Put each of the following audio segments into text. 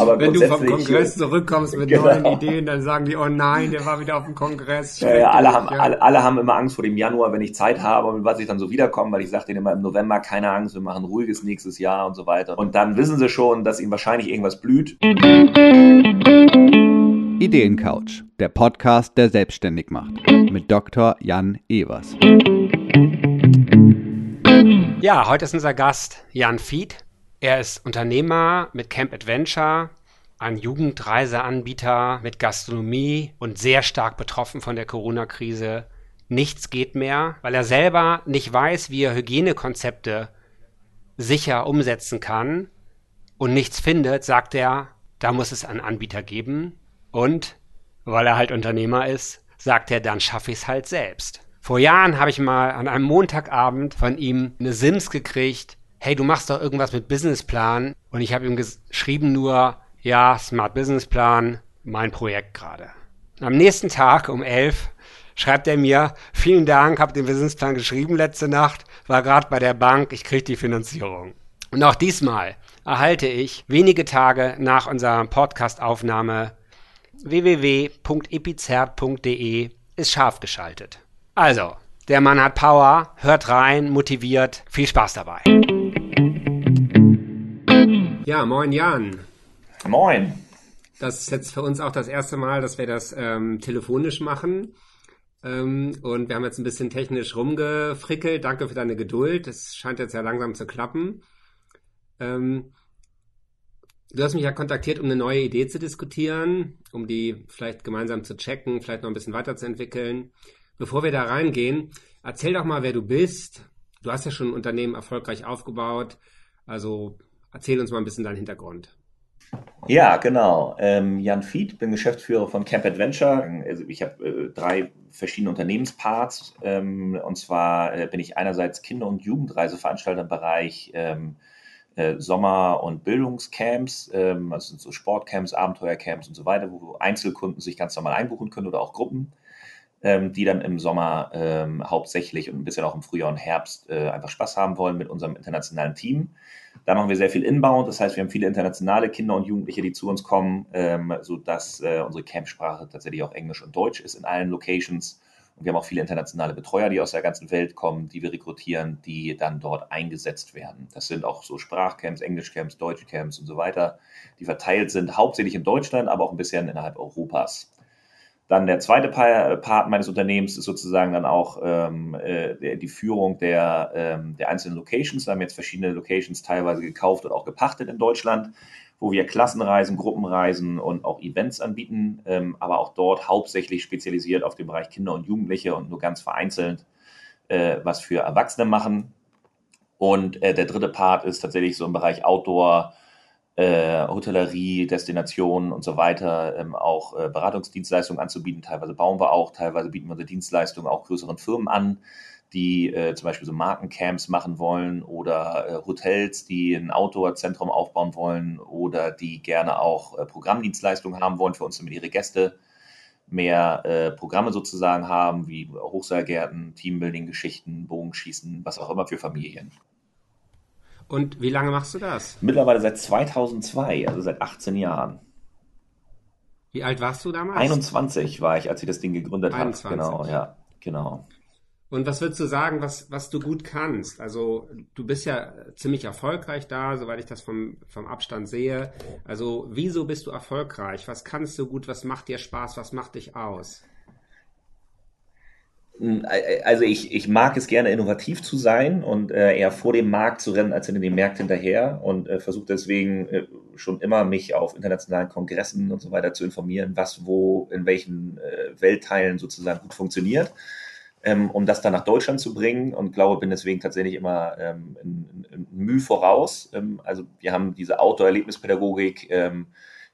Aber Wenn du vom Kongress zurückkommst mit genau. neuen Ideen, dann sagen die, oh nein, der war wieder auf dem Kongress. Ja, ja, alle, haben, ja. Alle, alle, haben immer Angst vor dem Januar, wenn ich Zeit habe und was ich dann so wiederkomme, weil ich sage denen immer im November, keine Angst, wir machen ruhiges nächstes Jahr und so weiter. Und dann wissen sie schon, dass ihnen wahrscheinlich irgendwas blüht. Ideencouch, der Podcast, der selbstständig macht. Mit Dr. Jan Evers. Ja, heute ist unser Gast Jan Fied. Er ist Unternehmer mit Camp Adventure, ein Jugendreiseanbieter mit Gastronomie und sehr stark betroffen von der Corona-Krise. Nichts geht mehr, weil er selber nicht weiß, wie er Hygienekonzepte sicher umsetzen kann und nichts findet, sagt er, da muss es einen Anbieter geben. Und weil er halt Unternehmer ist, sagt er, dann schaffe ich es halt selbst. Vor Jahren habe ich mal an einem Montagabend von ihm eine Sims gekriegt, hey, du machst doch irgendwas mit Businessplan. Und ich habe ihm geschrieben nur, ja, Smart Businessplan, mein Projekt gerade. Am nächsten Tag um elf schreibt er mir, vielen Dank, habe den Businessplan geschrieben letzte Nacht, war gerade bei der Bank, ich kriege die Finanzierung. Und auch diesmal erhalte ich wenige Tage nach unserer Podcast-Aufnahme www.epizert.de ist scharf geschaltet. Also, der Mann hat Power, hört rein, motiviert, viel Spaß dabei. Ja, moin Jan. Moin. Das ist jetzt für uns auch das erste Mal, dass wir das ähm, telefonisch machen. Ähm, und wir haben jetzt ein bisschen technisch rumgefrickelt. Danke für deine Geduld. Das scheint jetzt ja langsam zu klappen. Ähm, du hast mich ja kontaktiert, um eine neue Idee zu diskutieren, um die vielleicht gemeinsam zu checken, vielleicht noch ein bisschen weiterzuentwickeln. Bevor wir da reingehen, erzähl doch mal, wer du bist. Du hast ja schon ein Unternehmen erfolgreich aufgebaut. Also Erzähl uns mal ein bisschen deinen Hintergrund. Ja, genau. Ähm, Jan Fied, bin Geschäftsführer von Camp Adventure. Also ich habe äh, drei verschiedene Unternehmensparts. Ähm, und zwar äh, bin ich einerseits Kinder- und Jugendreiseveranstalter im Bereich ähm, äh, Sommer- und Bildungscamps, ähm, also sind so Sportcamps, Abenteuercamps und so weiter, wo Einzelkunden sich ganz normal einbuchen können oder auch Gruppen, ähm, die dann im Sommer ähm, hauptsächlich und ein bisschen auch im Frühjahr und Herbst äh, einfach Spaß haben wollen mit unserem internationalen Team. Da machen wir sehr viel Inbound, das heißt, wir haben viele internationale Kinder und Jugendliche, die zu uns kommen, ähm, sodass äh, unsere Campsprache tatsächlich auch Englisch und Deutsch ist in allen Locations. Und wir haben auch viele internationale Betreuer, die aus der ganzen Welt kommen, die wir rekrutieren, die dann dort eingesetzt werden. Das sind auch so Sprachcamps, Englischcamps, Deutschcamps und so weiter, die verteilt sind, hauptsächlich in Deutschland, aber auch ein bisschen innerhalb Europas. Dann der zweite Part meines Unternehmens ist sozusagen dann auch ähm, äh, die Führung der, ähm, der einzelnen Locations. Wir haben jetzt verschiedene Locations teilweise gekauft und auch gepachtet in Deutschland, wo wir Klassenreisen, Gruppenreisen und auch Events anbieten, ähm, aber auch dort hauptsächlich spezialisiert auf den Bereich Kinder und Jugendliche und nur ganz vereinzelt äh, was für Erwachsene machen. Und äh, der dritte Part ist tatsächlich so im Bereich Outdoor, äh, Hotellerie, Destinationen und so weiter ähm, auch äh, Beratungsdienstleistungen anzubieten. Teilweise bauen wir auch, teilweise bieten wir unsere Dienstleistungen auch größeren Firmen an, die äh, zum Beispiel so Markencamps machen wollen oder äh, Hotels, die ein Outdoor-Zentrum aufbauen wollen oder die gerne auch äh, Programmdienstleistungen haben wollen für uns, damit ihre Gäste mehr Programme sozusagen haben, wie Hochseilgärten, Teambuilding-Geschichten, Bogenschießen, was auch immer für Familien. Und wie lange machst du das? Mittlerweile seit 2002, also seit 18 Jahren. Wie alt warst du damals? 21 war ich, als ich das Ding gegründet habe. Genau, ja, genau. Und was würdest du sagen, was, was du gut kannst? Also du bist ja ziemlich erfolgreich da, soweit ich das vom, vom Abstand sehe. Also wieso bist du erfolgreich? Was kannst du gut? Was macht dir Spaß? Was macht dich aus? Hm, also ich, ich mag es gerne, innovativ zu sein und äh, eher vor dem Markt zu rennen, als in den Markt hinterher und äh, versuche deswegen äh, schon immer mich auf internationalen Kongressen und so weiter zu informieren, was wo in welchen äh, Weltteilen sozusagen gut funktioniert, ähm, um das dann nach Deutschland zu bringen und glaube, bin deswegen tatsächlich immer ähm, in, in Mühe voraus. Ähm, also wir haben diese Outdoor-Erlebnispädagogik, ähm,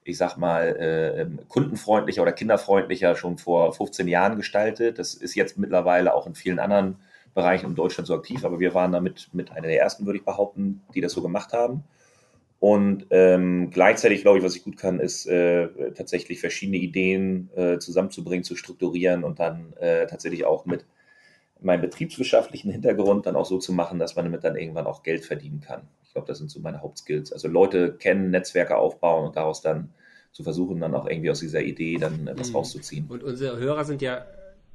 ich sag mal, äh, ähm, kundenfreundlicher oder kinderfreundlicher schon vor 15 Jahren gestaltet. Das ist jetzt mittlerweile auch in vielen anderen Bereichen in Deutschland so aktiv, aber wir waren damit mit einer der ersten, würde ich behaupten, die das so gemacht haben. Und ähm, gleichzeitig, glaube ich, was ich gut kann, ist äh, tatsächlich verschiedene Ideen äh, zusammenzubringen, zu strukturieren und dann äh, tatsächlich auch mit meinem betriebswirtschaftlichen Hintergrund dann auch so zu machen, dass man damit dann irgendwann auch Geld verdienen kann. Ich glaube, das sind so meine Hauptskills. Also Leute kennen, Netzwerke aufbauen und daraus dann zu versuchen, dann auch irgendwie aus dieser Idee dann äh, was mhm. rauszuziehen. Und unsere Hörer sind ja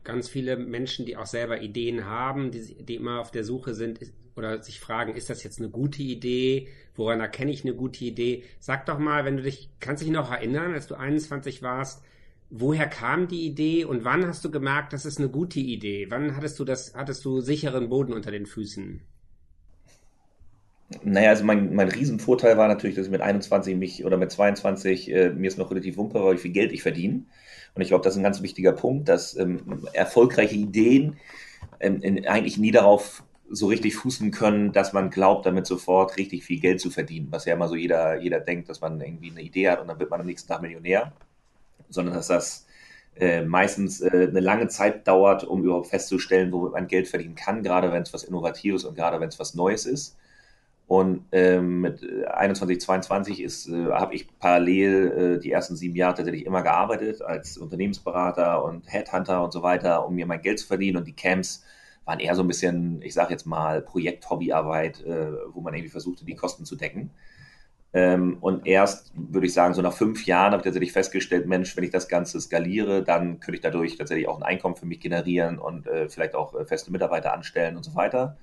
ganz viele Menschen, die auch selber Ideen haben, die, die immer auf der Suche sind oder sich fragen, ist das jetzt eine gute Idee? Woran erkenne ich eine gute Idee? Sag doch mal, wenn du dich, kannst dich noch erinnern, als du 21 warst, woher kam die Idee und wann hast du gemerkt, das ist eine gute Idee? Wann hattest du das, hattest du sicheren Boden unter den Füßen? Naja, also mein, mein Riesenvorteil war natürlich, dass ich mit 21 mich oder mit 22 äh, mir ist noch relativ wumper wie viel Geld ich verdiene. Und ich glaube, das ist ein ganz wichtiger Punkt, dass ähm, erfolgreiche Ideen ähm, in, eigentlich nie darauf so richtig fußen können, dass man glaubt, damit sofort richtig viel Geld zu verdienen, was ja immer so jeder, jeder denkt, dass man irgendwie eine Idee hat und dann wird man am nächsten Tag Millionär, sondern dass das äh, meistens äh, eine lange Zeit dauert, um überhaupt festzustellen, womit man Geld verdienen kann, gerade wenn es was Innovatives und gerade wenn es was Neues ist. Und ähm, mit 21, 22 ist, äh, habe ich parallel äh, die ersten sieben Jahre tatsächlich immer gearbeitet als Unternehmensberater und Headhunter und so weiter, um mir mein Geld zu verdienen. Und die Camps waren eher so ein bisschen, ich sage jetzt mal, Projekt-Hobbyarbeit, äh, wo man irgendwie versuchte, die Kosten zu decken. Ähm, und erst, würde ich sagen, so nach fünf Jahren habe ich tatsächlich festgestellt, Mensch, wenn ich das Ganze skaliere, dann könnte ich dadurch tatsächlich auch ein Einkommen für mich generieren und äh, vielleicht auch äh, feste Mitarbeiter anstellen und so weiter.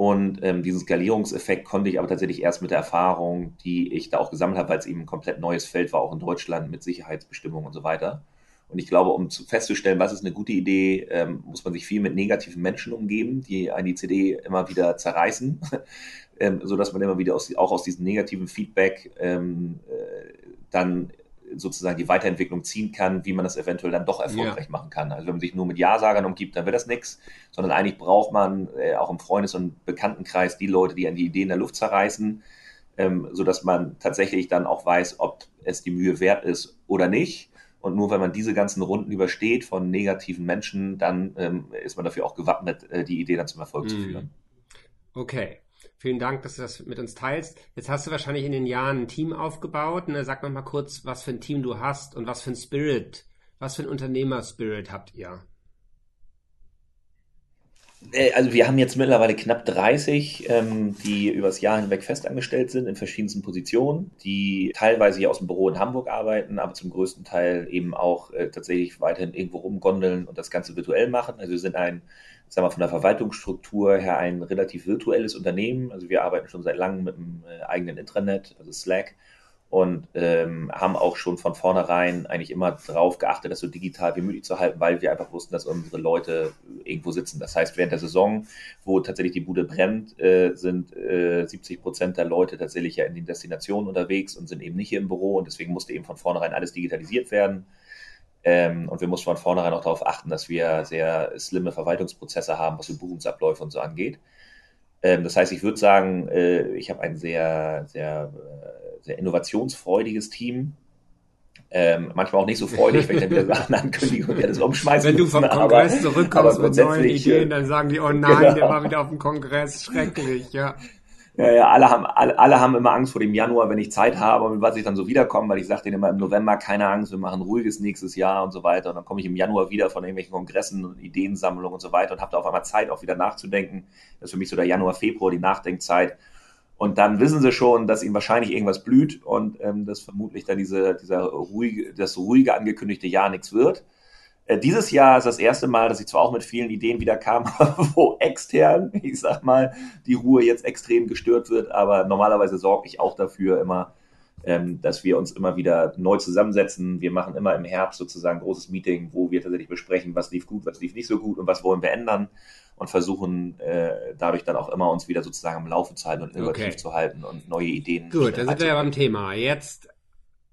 Und ähm, diesen Skalierungseffekt konnte ich aber tatsächlich erst mit der Erfahrung, die ich da auch gesammelt habe, weil es eben ein komplett neues Feld war, auch in Deutschland mit Sicherheitsbestimmungen und so weiter. Und ich glaube, um zu festzustellen, was ist eine gute Idee, ähm, muss man sich viel mit negativen Menschen umgeben, die eine CD immer wieder zerreißen, ähm, so dass man immer wieder aus, auch aus diesem negativen Feedback ähm, äh, dann sozusagen die Weiterentwicklung ziehen kann, wie man das eventuell dann doch erfolgreich ja. machen kann. Also wenn man sich nur mit Ja-Sagern umgibt, dann wird das nichts, sondern eigentlich braucht man äh, auch im Freundes- und Bekanntenkreis die Leute, die an die Ideen der Luft zerreißen, ähm, sodass man tatsächlich dann auch weiß, ob es die Mühe wert ist oder nicht. Und nur wenn man diese ganzen Runden übersteht von negativen Menschen, dann ähm, ist man dafür auch gewappnet, äh, die Idee dann zum Erfolg mm. zu führen. Okay. Vielen Dank, dass du das mit uns teilst. Jetzt hast du wahrscheinlich in den Jahren ein Team aufgebaut. Ne? Sag noch mal kurz, was für ein Team du hast und was für ein Spirit, was für ein Unternehmerspirit habt ihr? Äh, also wir haben jetzt mittlerweile knapp 30, ähm, die übers Jahr hinweg festangestellt sind in verschiedensten Positionen, die teilweise hier aus dem Büro in Hamburg arbeiten, aber zum größten Teil eben auch äh, tatsächlich weiterhin irgendwo rumgondeln und das Ganze virtuell machen. Also wir sind ein sagen wir, von der Verwaltungsstruktur her ein relativ virtuelles Unternehmen. Also wir arbeiten schon seit langem mit einem äh, eigenen Intranet, also Slack, und ähm, haben auch schon von vornherein eigentlich immer darauf geachtet, das so digital wie möglich zu halten, weil wir einfach wussten, dass unsere Leute irgendwo sitzen. Das heißt, während der Saison, wo tatsächlich die Bude brennt, äh, sind äh, 70 Prozent der Leute tatsächlich ja in den Destinationen unterwegs und sind eben nicht hier im Büro und deswegen musste eben von vornherein alles digitalisiert werden. Ähm, und wir mussten von vornherein auch darauf achten, dass wir sehr slimme Verwaltungsprozesse haben, was so Buchungsabläufe und so angeht. Ähm, das heißt, ich würde sagen, äh, ich habe ein sehr, sehr, äh, sehr innovationsfreudiges Team. Ähm, manchmal auch nicht so freudig, wenn ich dann wieder Sachen ankündige und alles umschmeißen Wenn du vom Kongress aber, zurückkommst aber mit neuen Ideen, dann sagen die, oh nein, genau. der war wieder auf dem Kongress, schrecklich, ja. Ja, ja, alle haben, alle, alle haben immer Angst vor dem Januar, wenn ich Zeit habe und was ich dann so wiederkomme, weil ich sage denen immer im November keine Angst, wir machen ruhiges nächstes Jahr und so weiter. Und dann komme ich im Januar wieder von irgendwelchen Kongressen und Ideensammlungen und so weiter und habe da auf einmal Zeit, auch wieder nachzudenken. Das ist für mich so der Januar, Februar, die Nachdenkzeit. Und dann wissen sie schon, dass ihnen wahrscheinlich irgendwas blüht und ähm, dass vermutlich dann diese, dieser ruhige, das ruhige angekündigte Jahr nichts wird. Äh, dieses Jahr ist das erste Mal, dass ich zwar auch mit vielen Ideen wieder kam, wo extern, ich sag mal, die Ruhe jetzt extrem gestört wird, aber normalerweise sorge ich auch dafür immer, ähm, dass wir uns immer wieder neu zusammensetzen. Wir machen immer im Herbst sozusagen ein großes Meeting, wo wir tatsächlich besprechen, was lief gut, was lief nicht so gut und was wollen wir ändern und versuchen äh, dadurch dann auch immer uns wieder sozusagen am Laufe zu halten und innovativ okay. zu halten und neue Ideen. Gut, dann sind wir ja beim Thema. Jetzt,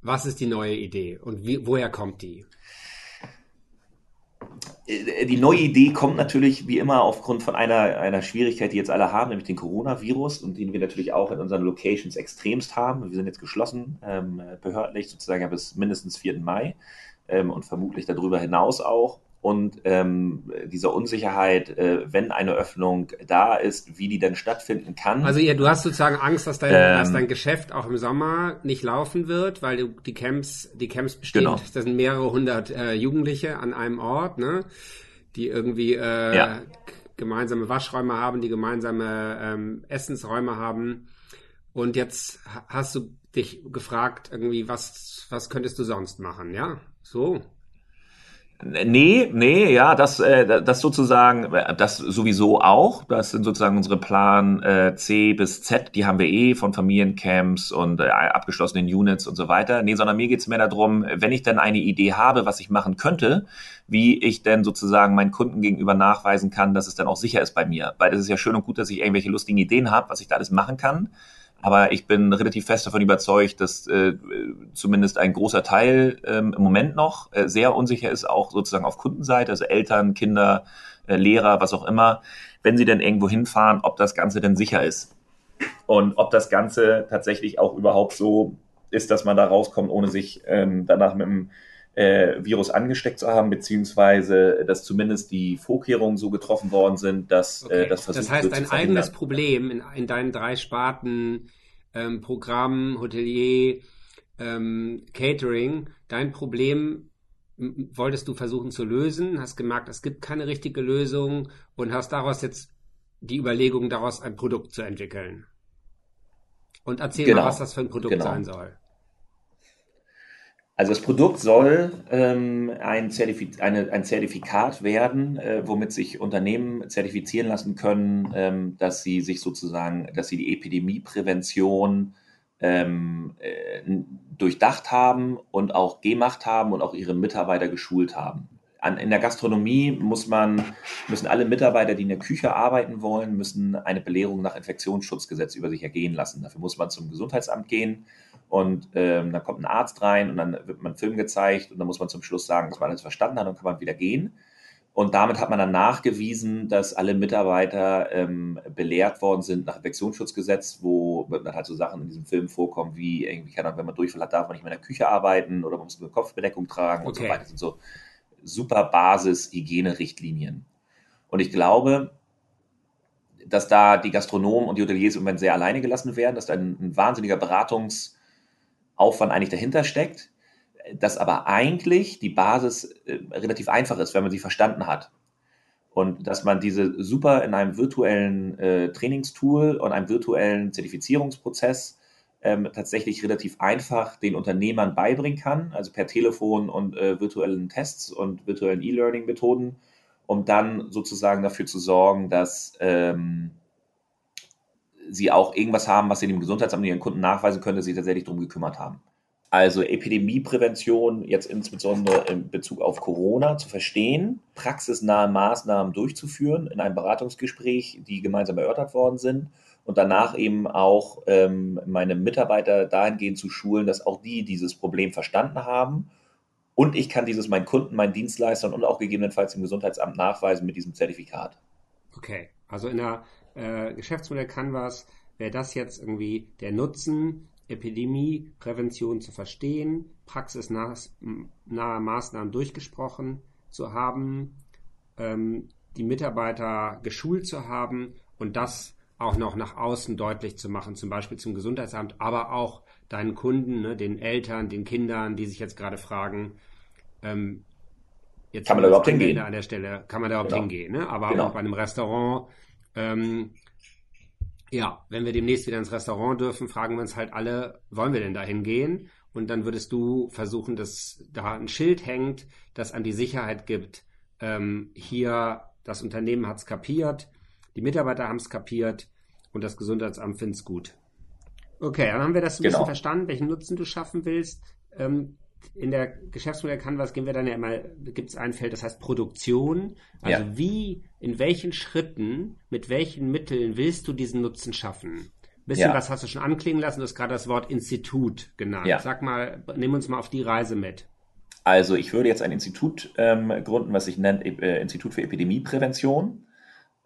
was ist die neue Idee und wie, woher kommt die? Äh, die neue Idee kommt natürlich wie immer aufgrund von einer, einer Schwierigkeit, die jetzt alle haben, nämlich den Coronavirus und den wir natürlich auch in unseren Locations extremst haben. Wir sind jetzt geschlossen, ähm, behördlich sozusagen bis mindestens 4. Mai ähm, und vermutlich darüber hinaus auch und ähm, dieser Unsicherheit, äh, wenn eine Öffnung da ist, wie die denn stattfinden kann. Also ja, du hast sozusagen Angst, dass dein, ähm, dass dein Geschäft auch im Sommer nicht laufen wird, weil du, die Camps, die Camps bestehen, genau. das sind mehrere hundert äh, Jugendliche an einem Ort, ne, die irgendwie äh, ja. gemeinsame Waschräume haben, die gemeinsame ähm, Essensräume haben. Und jetzt hast du dich gefragt, irgendwie, was, was könntest du sonst machen, ja? So. Nee, nee, ja, das, äh, das sozusagen, das sowieso auch. Das sind sozusagen unsere Plan äh, C bis Z, die haben wir eh von Familiencamps und äh, abgeschlossenen Units und so weiter. Nee, sondern mir geht's mehr darum, wenn ich dann eine Idee habe, was ich machen könnte, wie ich denn sozusagen meinen Kunden gegenüber nachweisen kann, dass es dann auch sicher ist bei mir. Weil es ist ja schön und gut, dass ich irgendwelche lustigen Ideen habe, was ich da alles machen kann. Aber ich bin relativ fest davon überzeugt, dass äh, zumindest ein großer Teil ähm, im Moment noch äh, sehr unsicher ist, auch sozusagen auf Kundenseite, also Eltern, Kinder, äh, Lehrer, was auch immer, wenn sie denn irgendwo hinfahren, ob das Ganze denn sicher ist. Und ob das Ganze tatsächlich auch überhaupt so ist, dass man da rauskommt, ohne sich ähm, danach mit dem äh, Virus angesteckt zu haben, beziehungsweise dass zumindest die Vorkehrungen so getroffen worden sind, dass äh, okay. äh, das versucht Das heißt, dein eigenes Problem in, in, deinen drei Sparten ähm, Programm, Hotelier, ähm, Catering, dein Problem wolltest du versuchen zu lösen, hast gemerkt, es gibt keine richtige Lösung und hast daraus jetzt die Überlegung, daraus ein Produkt zu entwickeln. Und erzähl genau. mal, was das für ein Produkt genau. sein soll. Also das Produkt soll ähm, ein, Zertifiz eine, ein Zertifikat werden, äh, womit sich Unternehmen zertifizieren lassen können, ähm, dass sie sich sozusagen, dass sie die Epidemieprävention ähm, äh, durchdacht haben und auch gemacht haben und auch ihre Mitarbeiter geschult haben. An, in der Gastronomie muss man, müssen alle Mitarbeiter, die in der Küche arbeiten wollen, müssen eine Belehrung nach Infektionsschutzgesetz über sich ergehen lassen. Dafür muss man zum Gesundheitsamt gehen und ähm, dann kommt ein Arzt rein und dann wird man einen Film gezeigt und dann muss man zum Schluss sagen, dass man alles verstanden hat und kann man wieder gehen. Und damit hat man dann nachgewiesen, dass alle Mitarbeiter ähm, belehrt worden sind nach Infektionsschutzgesetz, wo dann halt so Sachen in diesem Film vorkommen, wie irgendwie, keine Ahnung, wenn man Durchfall hat, darf man nicht mehr in der Küche arbeiten oder man muss eine Kopfbedeckung tragen okay. und so weiter. Das sind so super Basis-Hygienerichtlinien. Und ich glaube, dass da die Gastronomen und die Hoteliers im Moment sehr alleine gelassen werden, dass da ein, ein wahnsinniger Beratungs- Aufwand eigentlich dahinter steckt, dass aber eigentlich die Basis äh, relativ einfach ist, wenn man sie verstanden hat. Und dass man diese super in einem virtuellen äh, Trainingstool und einem virtuellen Zertifizierungsprozess ähm, tatsächlich relativ einfach den Unternehmern beibringen kann, also per Telefon und äh, virtuellen Tests und virtuellen E-Learning-Methoden, um dann sozusagen dafür zu sorgen, dass ähm, sie auch irgendwas haben, was sie dem Gesundheitsamt und ihren Kunden nachweisen können, dass sie sich tatsächlich darum gekümmert haben. Also Epidemieprävention jetzt insbesondere in Bezug auf Corona zu verstehen, praxisnahe Maßnahmen durchzuführen in einem Beratungsgespräch, die gemeinsam erörtert worden sind und danach eben auch ähm, meine Mitarbeiter dahingehend zu schulen, dass auch die dieses Problem verstanden haben und ich kann dieses meinen Kunden, meinen Dienstleistern und auch gegebenenfalls dem Gesundheitsamt nachweisen mit diesem Zertifikat. Okay, also in der äh, Geschäftsmodell Canvas wäre das jetzt irgendwie der Nutzen, Epidemieprävention zu verstehen, praxisnahe Maßnahmen durchgesprochen zu haben, ähm, die Mitarbeiter geschult zu haben und das auch noch nach außen deutlich zu machen, zum Beispiel zum Gesundheitsamt, aber auch deinen Kunden, ne, den Eltern, den Kindern, die sich jetzt gerade fragen, ähm, jetzt kann man da überhaupt hingehen? An der Stelle kann man da überhaupt genau. hingehen, ne? aber genau. auch bei einem Restaurant ähm, ja, wenn wir demnächst wieder ins Restaurant dürfen, fragen wir uns halt alle, wollen wir denn da hingehen? Und dann würdest du versuchen, dass da ein Schild hängt, das an die Sicherheit gibt, ähm, hier, das Unternehmen hat es kapiert, die Mitarbeiter haben es kapiert und das Gesundheitsamt findet es gut. Okay, dann haben wir das ein genau. bisschen verstanden, welchen Nutzen du schaffen willst. Ähm, in der Geschäftsmodell Canvas gehen wir dann ja immer, gibt es ein Feld, das heißt Produktion. Also ja. wie, in welchen Schritten, mit welchen Mitteln willst du diesen Nutzen schaffen? Bisschen ja. was hast du schon anklingen lassen, du hast gerade das Wort Institut genannt. Ja. Sag mal, nimm uns mal auf die Reise mit. Also ich würde jetzt ein Institut ähm, gründen, was sich nennt äh, Institut für Epidemieprävention.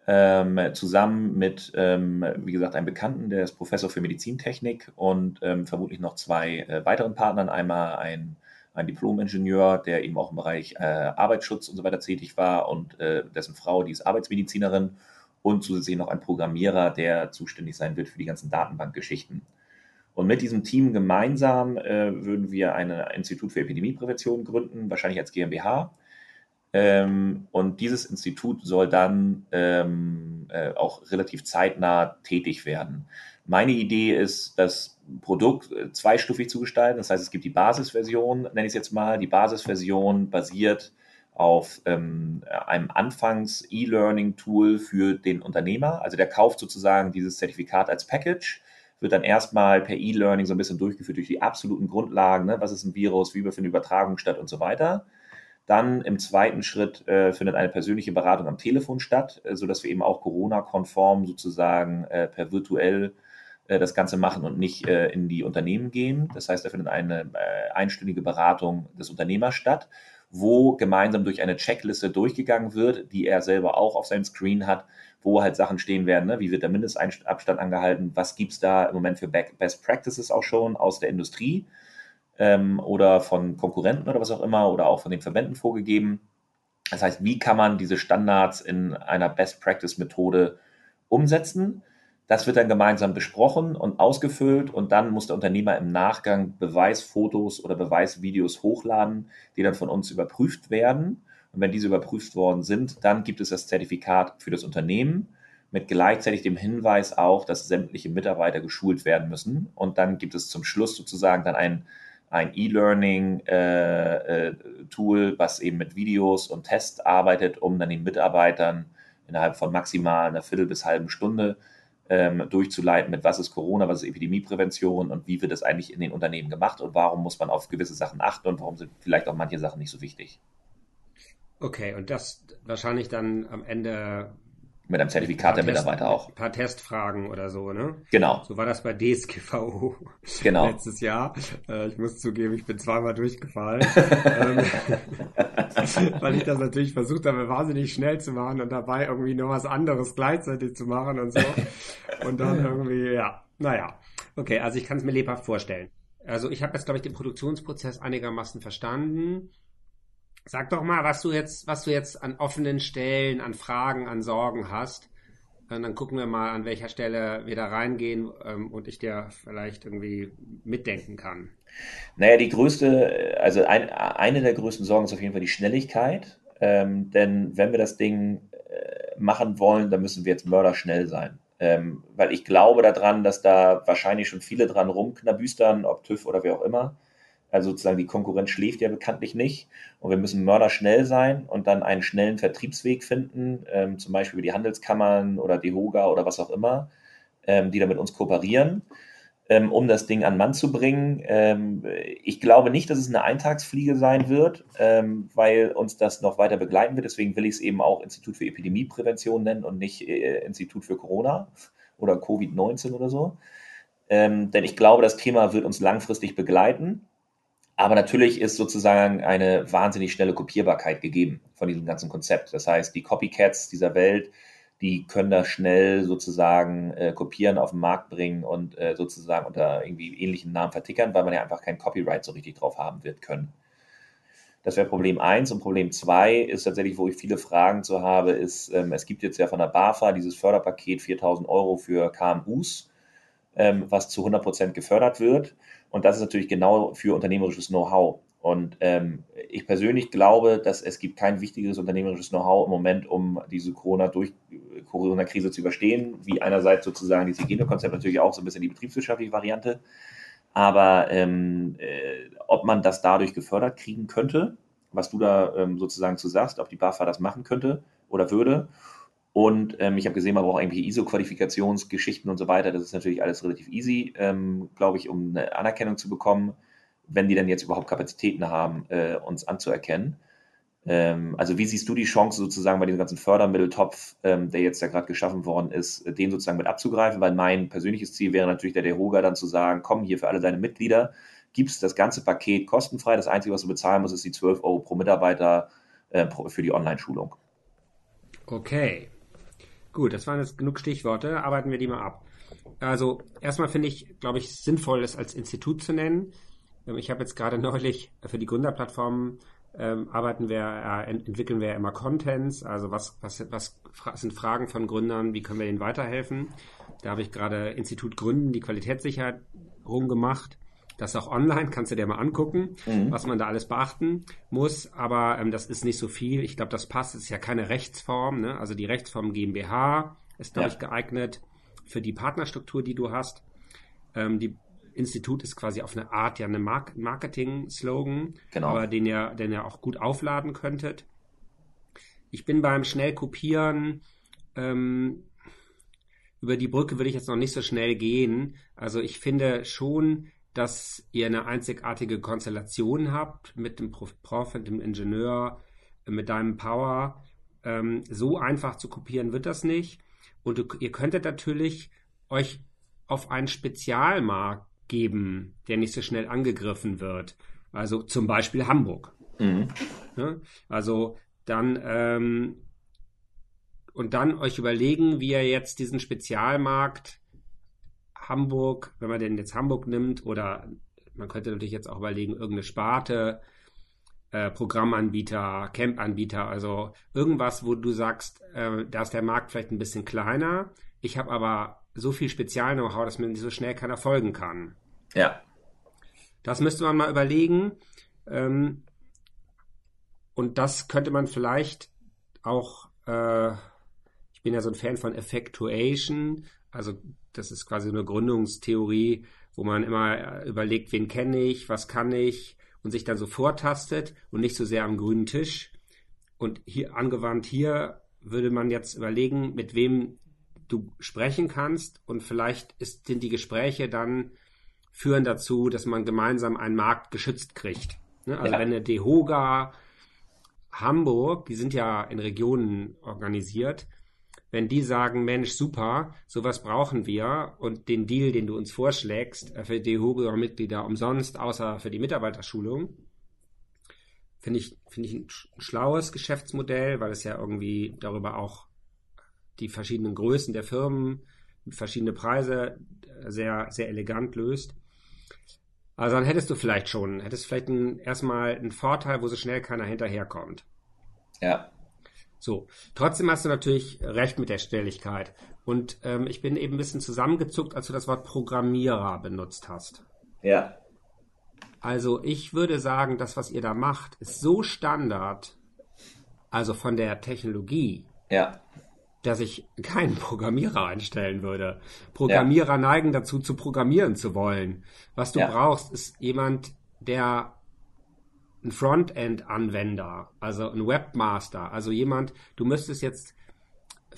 Ähm, zusammen mit, ähm, wie gesagt, einem Bekannten, der ist Professor für Medizintechnik und ähm, vermutlich noch zwei äh, weiteren Partnern. Einmal ein ein Diplom-Ingenieur, der eben auch im Bereich äh, Arbeitsschutz und so weiter tätig war und äh, dessen Frau, die ist Arbeitsmedizinerin und zusätzlich noch ein Programmierer, der zuständig sein wird für die ganzen Datenbankgeschichten. Und mit diesem Team gemeinsam äh, würden wir ein Institut für Epidemieprävention gründen, wahrscheinlich als GmbH. Ähm, und dieses Institut soll dann ähm, äh, auch relativ zeitnah tätig werden. Meine Idee ist, das Produkt äh, zweistufig zu gestalten. Das heißt, es gibt die Basisversion, nenne ich es jetzt mal. Die Basisversion basiert auf ähm, einem Anfangs-E-Learning-Tool für den Unternehmer. Also der kauft sozusagen dieses Zertifikat als Package, wird dann erstmal per E-Learning so ein bisschen durchgeführt durch die absoluten Grundlagen. Ne? Was ist ein Virus? Wie findet Übertragung statt und so weiter. Dann im zweiten Schritt äh, findet eine persönliche Beratung am Telefon statt, äh, sodass wir eben auch Corona-konform sozusagen äh, per virtuell das Ganze machen und nicht äh, in die Unternehmen gehen. Das heißt, da findet eine äh, einstündige Beratung des Unternehmers statt, wo gemeinsam durch eine Checkliste durchgegangen wird, die er selber auch auf seinem Screen hat, wo halt Sachen stehen werden, ne? wie wird der Mindestabstand angehalten, was gibt es da im Moment für Best Practices auch schon aus der Industrie ähm, oder von Konkurrenten oder was auch immer oder auch von den Verbänden vorgegeben. Das heißt, wie kann man diese Standards in einer Best Practice Methode umsetzen? Das wird dann gemeinsam besprochen und ausgefüllt und dann muss der Unternehmer im Nachgang Beweisfotos oder Beweisvideos hochladen, die dann von uns überprüft werden. Und wenn diese überprüft worden sind, dann gibt es das Zertifikat für das Unternehmen mit gleichzeitig dem Hinweis auch, dass sämtliche Mitarbeiter geschult werden müssen. Und dann gibt es zum Schluss sozusagen dann ein ein E-Learning-Tool, äh, äh, was eben mit Videos und Tests arbeitet, um dann den Mitarbeitern innerhalb von maximal einer Viertel bis halben Stunde ähm, durchzuleiten, mit was ist Corona, was ist Epidemieprävention und wie wird das eigentlich in den Unternehmen gemacht und warum muss man auf gewisse Sachen achten und warum sind vielleicht auch manche Sachen nicht so wichtig. Okay, und das wahrscheinlich dann am Ende mit einem Zertifikat der Mitarbeiter auch. Ein paar Testfragen oder so, ne? Genau. So war das bei DSGVO genau. letztes Jahr. Äh, ich muss zugeben, ich bin zweimal durchgefallen. Ähm, weil ich das natürlich versucht habe, wahnsinnig schnell zu machen und dabei irgendwie nur was anderes gleichzeitig zu machen und so. Und dann irgendwie, ja, naja. Okay, also ich kann es mir lebhaft vorstellen. Also ich habe jetzt, glaube ich, den Produktionsprozess einigermaßen verstanden. Sag doch mal, was du jetzt, was du jetzt an offenen Stellen, an Fragen, an Sorgen hast. Und dann gucken wir mal, an welcher Stelle wir da reingehen ähm, und ich dir vielleicht irgendwie mitdenken kann. Naja, die größte, also ein, eine der größten Sorgen ist auf jeden Fall die Schnelligkeit. Ähm, denn wenn wir das Ding äh, machen wollen, dann müssen wir jetzt mörderschnell sein. Ähm, weil ich glaube daran, dass da wahrscheinlich schon viele dran rumknabüstern, ob TÜV oder wer auch immer. Also sozusagen die Konkurrenz schläft ja bekanntlich nicht und wir müssen mörderschnell sein und dann einen schnellen Vertriebsweg finden, ähm, zum Beispiel über die Handelskammern oder die Hoga oder was auch immer, ähm, die da mit uns kooperieren, ähm, um das Ding an Mann zu bringen. Ähm, ich glaube nicht, dass es eine Eintagsfliege sein wird, ähm, weil uns das noch weiter begleiten wird. Deswegen will ich es eben auch Institut für Epidemieprävention nennen und nicht äh, Institut für Corona oder Covid-19 oder so. Ähm, denn ich glaube, das Thema wird uns langfristig begleiten. Aber natürlich ist sozusagen eine wahnsinnig schnelle Kopierbarkeit gegeben von diesem ganzen Konzept. Das heißt, die Copycats dieser Welt, die können das schnell sozusagen äh, kopieren, auf den Markt bringen und äh, sozusagen unter irgendwie ähnlichen Namen vertickern, weil man ja einfach kein Copyright so richtig drauf haben wird können. Das wäre Problem eins Und Problem zwei ist tatsächlich, wo ich viele Fragen zu habe, ist, ähm, es gibt jetzt ja von der BAFA dieses Förderpaket 4000 Euro für KMUs, ähm, was zu 100 Prozent gefördert wird. Und das ist natürlich genau für unternehmerisches Know-how. Und ähm, ich persönlich glaube, dass es gibt kein wichtigeres unternehmerisches Know-how im Moment, um diese Corona durch Corona-Krise zu überstehen, wie einerseits sozusagen dieses Hygienekonzept natürlich auch so ein bisschen die betriebswirtschaftliche Variante. Aber ähm, äh, ob man das dadurch gefördert kriegen könnte, was du da ähm, sozusagen zu sagst, ob die BAFA das machen könnte oder würde und ähm, ich habe gesehen, man braucht eigentlich ISO-Qualifikationsgeschichten und so weiter. Das ist natürlich alles relativ easy, ähm, glaube ich, um eine Anerkennung zu bekommen, wenn die dann jetzt überhaupt Kapazitäten haben, äh, uns anzuerkennen. Ähm, also wie siehst du die Chance sozusagen bei diesem ganzen Fördermitteltopf, ähm, der jetzt ja gerade geschaffen worden ist, den sozusagen mit abzugreifen? Weil mein persönliches Ziel wäre natürlich der DEHOGA dann zu sagen, komm hier für alle deine Mitglieder, gibst das ganze Paket kostenfrei. Das Einzige, was du bezahlen musst, ist die 12 Euro pro Mitarbeiter äh, für die Online-Schulung. Okay, Gut, das waren jetzt genug Stichworte. Arbeiten wir die mal ab. Also erstmal finde ich, glaube ich, sinnvoll, das als Institut zu nennen. Ähm, ich habe jetzt gerade neulich für die Gründerplattformen ähm, arbeiten wir, äh, entwickeln wir immer Contents, also was, was, was sind Fragen von Gründern, wie können wir denen weiterhelfen. Da habe ich gerade Institut Gründen, die Qualitätssicherung gemacht Das ist auch online, kannst du dir mal angucken, mhm. was man da alles beachten muss. Aber ähm, das ist nicht so viel. Ich glaube, das passt. Es ist ja keine Rechtsform. Ne? Also die Rechtsform GmbH ist, glaube ja. ich, geeignet für die Partnerstruktur, die du hast. Ähm, die Institut ist quasi auf eine Art ja eine Mark Marketing-Slogan, genau. aber den ihr, den ihr auch gut aufladen könntet. Ich bin beim Schnellkopieren ähm, über die Brücke würde ich jetzt noch nicht so schnell gehen. Also ich finde schon, dass ihr eine einzigartige Konstellation habt mit dem Prof, mit dem Ingenieur, mit deinem Power. Ähm, so einfach zu kopieren wird das nicht. Und du, ihr könntet natürlich euch auf einen Spezialmarkt geben, der nicht so schnell angegriffen wird. Also zum Beispiel Hamburg. Mhm. Ja, also dann ähm, und dann euch überlegen, wie ihr jetzt diesen Spezialmarkt Hamburg, wenn man denn jetzt Hamburg nimmt, oder man könnte natürlich jetzt auch überlegen, irgendeine Sparte, äh, Programmanbieter, Campanbieter, also irgendwas, wo du sagst, äh, da ist der Markt vielleicht ein bisschen kleiner. Ich habe aber so viel Spezial-Know-how, dass mir nicht so schnell keiner folgen kann. Ja. Das müsste man mal überlegen. Ähm, und das könnte man vielleicht auch, äh, ich bin ja so ein Fan von Effectuation, also das ist quasi eine Gründungstheorie, wo man immer äh, überlegt, wen kenne ich, was kann ich und sich dann so vortastet und nicht so sehr am grünen Tisch. Und hier angewandt hier würde man jetzt überlegen, mit wem du sprechen kannst und vielleicht ist, sind die Gespräche dann führen dazu, dass man gemeinsam einen Markt geschützt kriegt. Ne? Also ja. wenn eine DEHOGA Hamburg, die sind ja in Regionen organisiert, wenn die sagen, Mensch, super, sowas brauchen wir und den Deal, den du uns vorschlägst, äh, für die Hugo-Mitglieder umsonst, außer für die Mitarbeiterschulung, finde ich, finde ich ein schlaues Geschäftsmodell, weil es ja irgendwie darüber auch die verschiedenen Größen der Firmen, verschiedene Preise äh, sehr, sehr elegant löst. Also dann hättest du vielleicht schon, hättest vielleicht ein, erstmal einen Vorteil, wo so schnell keiner hinterherkommt. Ja. So, trotzdem hast du natürlich recht mit der Schnelligkeit. Und ähm, ich bin eben ein bisschen zusammengezuckt, als du das Wort Programmierer benutzt hast. Ja. Also ich würde sagen, das, was ihr da macht, ist so Standard, also von der Technologie, ja. dass ich keinen Programmierer einstellen würde. Programmierer ja. neigen dazu, zu programmieren zu wollen. Was du ja. brauchst, ist jemand, der ein Frontend-Anwender, also ein Webmaster, also jemand, du müsstest jetzt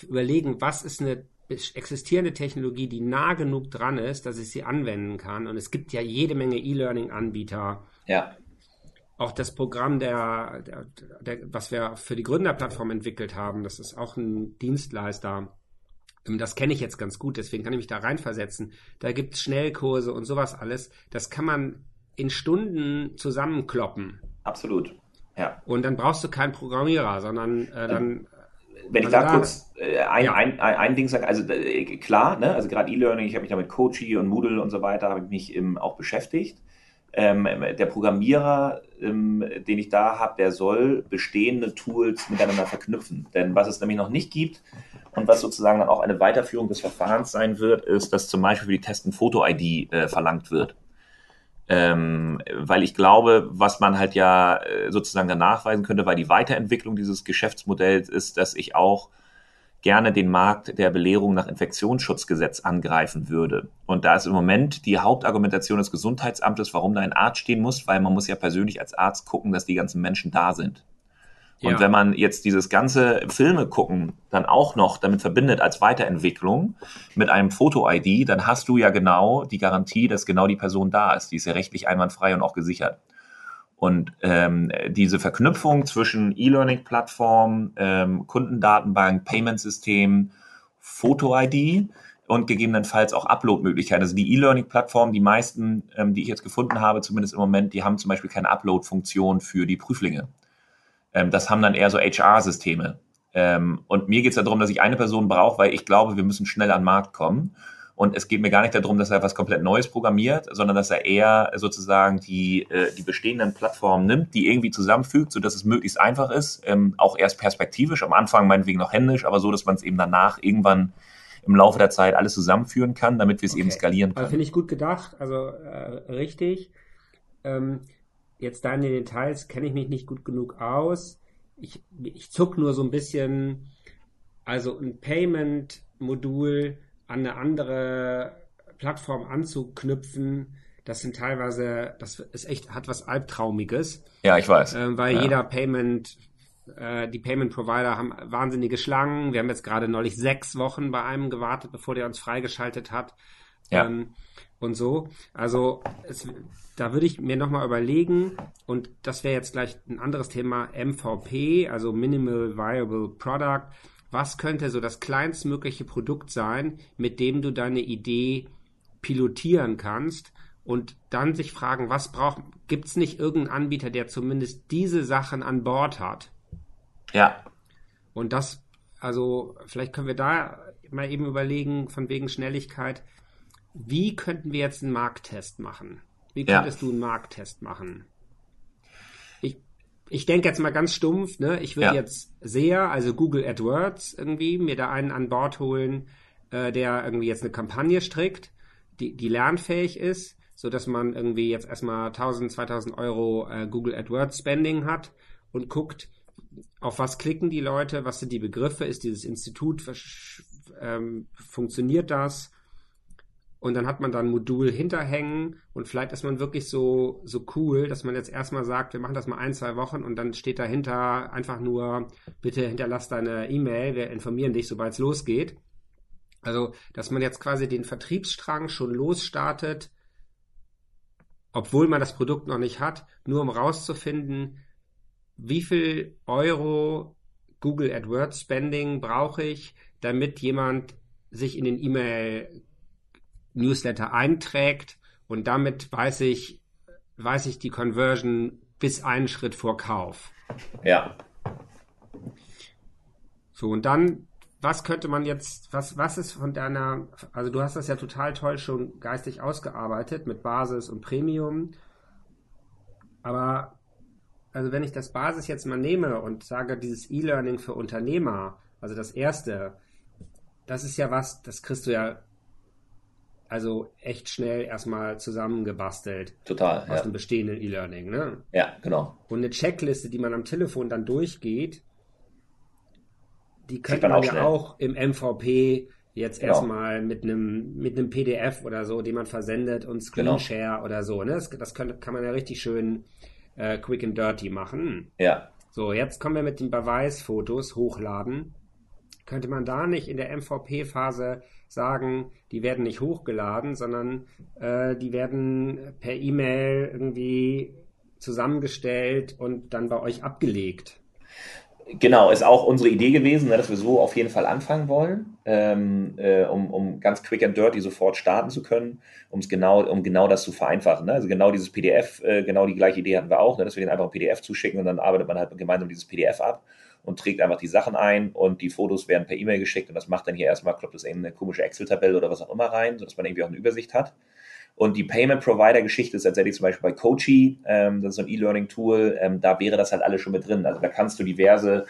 überlegen, was ist eine existierende Technologie, die nah genug dran ist, dass ich sie anwenden kann. Und es gibt ja jede Menge E-Learning-Anbieter. Ja. Auch das Programm, der, der, der, was wir für die Gründerplattform entwickelt haben, das ist auch ein Dienstleister. Das kenne ich jetzt ganz gut, deswegen kann ich mich da reinversetzen. Da gibt es Schnellkurse und sowas alles. Das kann man in Stunden zusammenkloppen. Absolut. Ja. Und dann brauchst du keinen Programmierer, sondern äh, dann. Wenn also ich da, da kurz äh, ein, ja. ein, ein, ein, Ding sage, also äh, klar, ne, also gerade E-Learning, ich habe mich da mit Coachy und Moodle und so weiter, habe ich mich ähm, auch beschäftigt. Ähm, der Programmierer, ähm, den ich da habe, der soll bestehende Tools miteinander verknüpfen. Denn was es nämlich noch nicht gibt und was sozusagen dann auch eine Weiterführung des Verfahrens sein wird, ist, dass zum Beispiel für die Testen Foto-ID äh, verlangt wird. Ähm, weil ich glaube, was man halt ja äh, sozusagen dann nachweisen könnte, weil die Weiterentwicklung dieses Geschäftsmodells ist, dass ich auch gerne den Markt der Belehrung nach Infektionsschutzgesetz angreifen würde. Und da ist im Moment die Hauptargumentation des Gesundheitsamtes, warum da ein Arzt stehen muss, weil man muss ja persönlich als Arzt gucken, dass die ganzen Menschen da sind. Und ja. wenn man jetzt dieses ganze Filme gucken dann auch noch damit verbindet als Weiterentwicklung mit einem Foto-ID, dann hast du ja genau die Garantie, dass genau die Person da ist. Die ist ja rechtlich einwandfrei und auch gesichert. Und ähm, diese Verknüpfung zwischen E-Learning-Plattform, ähm, Kundendatenbank, Payment-System, Foto-ID und gegebenenfalls auch Upload-Möglichkeiten. Also die E-Learning-Plattform, die meisten, ähm, die ich jetzt gefunden habe, zumindest im Moment, die haben zum Beispiel keine Upload-Funktion für die Prüflinge. Ähm, das haben dann eher so HR-Systeme. Ähm, und mir geht es darum, dass ich eine Person brauche, weil ich glaube, wir müssen schnell an den Markt kommen. Und es geht mir gar nicht darum, dass er was komplett Neues programmiert, sondern dass er eher sozusagen die, äh, die bestehenden Plattformen nimmt, die irgendwie zusammenfügt, sodass es möglichst einfach ist, ähm, auch erst perspektivisch, am Anfang meinetwegen noch händisch, aber so, dass man es eben danach irgendwann im Laufe der Zeit alles zusammenführen kann, damit wir es okay. eben skalieren können. Finde ich gut gedacht, also äh, richtig. Ähm, jetzt da in den Details kenne ich mich nicht gut genug aus. Ich, ich zuck nur so ein bisschen, also ein Payment-Modul an eine andere Plattform anzuknüpfen, das sind teilweise, das ist echt, hat was Albtraumiges. Ja, ich weiß. Äh, weil ja. jeder Payment, äh, die Payment Provider haben wahnsinnige Schlangen. Wir haben jetzt gerade neulich sechs Wochen bei einem gewartet, bevor der uns freigeschaltet hat. Ja. Ähm, und so. Also es, da würde ich mir nochmal überlegen, und das wäre jetzt gleich ein anderes Thema, MVP, also Minimal Viable Product. Was könnte so das kleinstmögliche Produkt sein, mit dem du deine Idee pilotieren kannst und dann sich fragen, was braucht, gibt es nicht irgendeinen Anbieter, der zumindest diese Sachen an Bord hat? Ja. Und das, also vielleicht können wir da mal eben überlegen, von wegen Schnelligkeit, wie könnten wir jetzt einen Markttest machen? Wie könntest ja. du einen Markttest machen? Ich, ich denke jetzt mal ganz stumpf, ne? Ich würde ja. jetzt sehr, also Google AdWords irgendwie, mir da einen an Bord holen, äh, der irgendwie jetzt eine Kampagne strickt, die, die lernfähig ist so dass man irgendwie jetzt erstmal 1000, 2000 Euro äh, Google AdWords Spending hat und guckt, auf was klicken die Leute, was sind die Begriffe, ist dieses Institut, ähm, funktioniert das? Und dann hat man dann ein Modul hinterhängen und vielleicht ist man wirklich so, so cool, dass man jetzt erstmal sagt, wir machen das mal ein, zwei Wochen und dann steht dahinter einfach nur, bitte hinterlass deine E-Mail, wir informieren dich, sobald es losgeht. Also, dass man jetzt quasi den Vertriebsstrang schon losstartet, obwohl man das Produkt noch nicht hat, nur um rauszufinden, wie viel Euro Google AdWords Spending brauche ich, damit jemand sich in den E-Mail Newsletter einträgt und damit weiß ich, weiß ich die Conversion bis einen Schritt vor Kauf. Ja. So, und dann was könnte man jetzt, was, was ist von deiner, also du hast das ja total toll schon geistig ausgearbeitet mit Basis und Premium. Aber, also wenn ich das Basis jetzt mal nehme und sage, dieses E-Learning für Unternehmer, also das erste, das ist ja was, das kriegst du ja also echt schnell erstmal zusammengebastelt. Total. Aus ja. dem bestehenden E-Learning, ne? Ja, genau. Und eine Checkliste, die man am Telefon dann durchgeht, die könnte man, man ja auch im MVP jetzt genau. erstmal mit einem mit einem PDF oder so, den man versendet und Screenshare genau. oder so. Ne? Das, das kann, kann man ja richtig schön äh, quick and dirty machen. Ja. So, jetzt kommen wir mit den Beweisfotos hochladen. Könnte man da nicht in der MVP-Phase sagen, die werden nicht hochgeladen, sondern äh, die werden per E-Mail irgendwie zusammengestellt und dann bei euch abgelegt? Genau, ist auch unsere Idee gewesen, ne, dass wir so auf jeden Fall anfangen wollen, ähm, äh, um, um ganz quick and dirty sofort starten zu können, genau, um genau das zu vereinfachen. Ne? Also genau dieses PDF, äh, genau die gleiche Idee hatten wir auch, ne, dass wir den einfach ein PDF zuschicken und dann arbeitet man halt gemeinsam dieses PDF ab und trägt einfach die Sachen ein und die Fotos werden per E-Mail geschickt und das macht dann hier erstmal, klappt das in eine komische Excel-Tabelle oder was auch immer rein, sodass man irgendwie auch eine Übersicht hat. Und die Payment Provider Geschichte ist tatsächlich zum Beispiel bei Coachy, ähm, das ist so ein E-Learning Tool, ähm, da wäre das halt alles schon mit drin. Also da kannst du diverse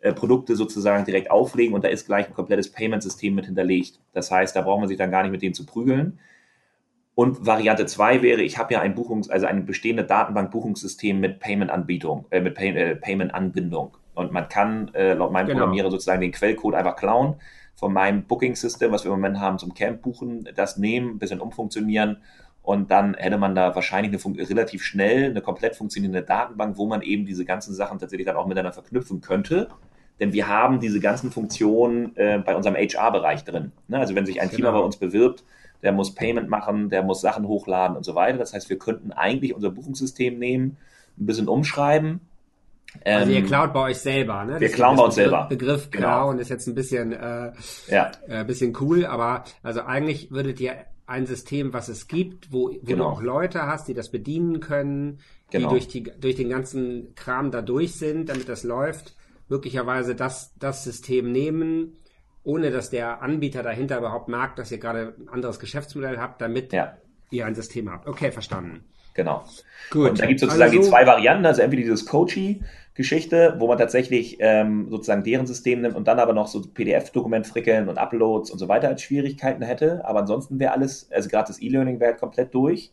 äh, Produkte sozusagen direkt auflegen und da ist gleich ein komplettes Payment-System mit hinterlegt. Das heißt, da braucht man sich dann gar nicht mit denen zu prügeln. Und Variante 2 wäre, ich habe ja ein Buchungs-, also ein bestehendes Datenbank-Buchungssystem mit Payment-Anbietung, äh, mit Pay äh, Payment-Anbindung. Und man kann äh, laut meinem genau. Programmierer sozusagen den Quellcode einfach klauen von meinem Booking-System, was wir im Moment haben zum Camp buchen, das nehmen, ein bisschen umfunktionieren und dann hätte man da wahrscheinlich eine relativ schnell eine komplett funktionierende Datenbank, wo man eben diese ganzen Sachen tatsächlich dann auch miteinander verknüpfen könnte. Denn wir haben diese ganzen Funktionen äh, bei unserem HR-Bereich drin. Ne? Also wenn sich ein genau. Teamer bei uns bewirbt, der muss Payment machen, der muss Sachen hochladen und so weiter. Das heißt, wir könnten eigentlich unser Buchungssystem nehmen, ein bisschen umschreiben, also ihr ähm, klaut bei euch selber, ne? Wir klauen bei uns selber. Begriff genau. klauen ist jetzt ein bisschen, äh, ja. äh, bisschen cool, aber also eigentlich würdet ihr ein System, was es gibt, wo, wo genau. du auch Leute hast, die das bedienen können, genau. die durch, die durch den ganzen Kram da durch sind, damit das läuft, möglicherweise das, das System nehmen, ohne dass der Anbieter dahinter überhaupt merkt, dass ihr gerade ein anderes Geschäftsmodell habt, damit ja ihr ein System habt. Okay, verstanden. Genau. Gut. Und da gibt es sozusagen also, die zwei Varianten, also entweder dieses Coachy-Geschichte, wo man tatsächlich ähm, sozusagen deren System nimmt und dann aber noch so PDF-Dokument frickeln und Uploads und so weiter als Schwierigkeiten hätte. Aber ansonsten wäre alles, also gerade das E-Learning wäre halt komplett durch,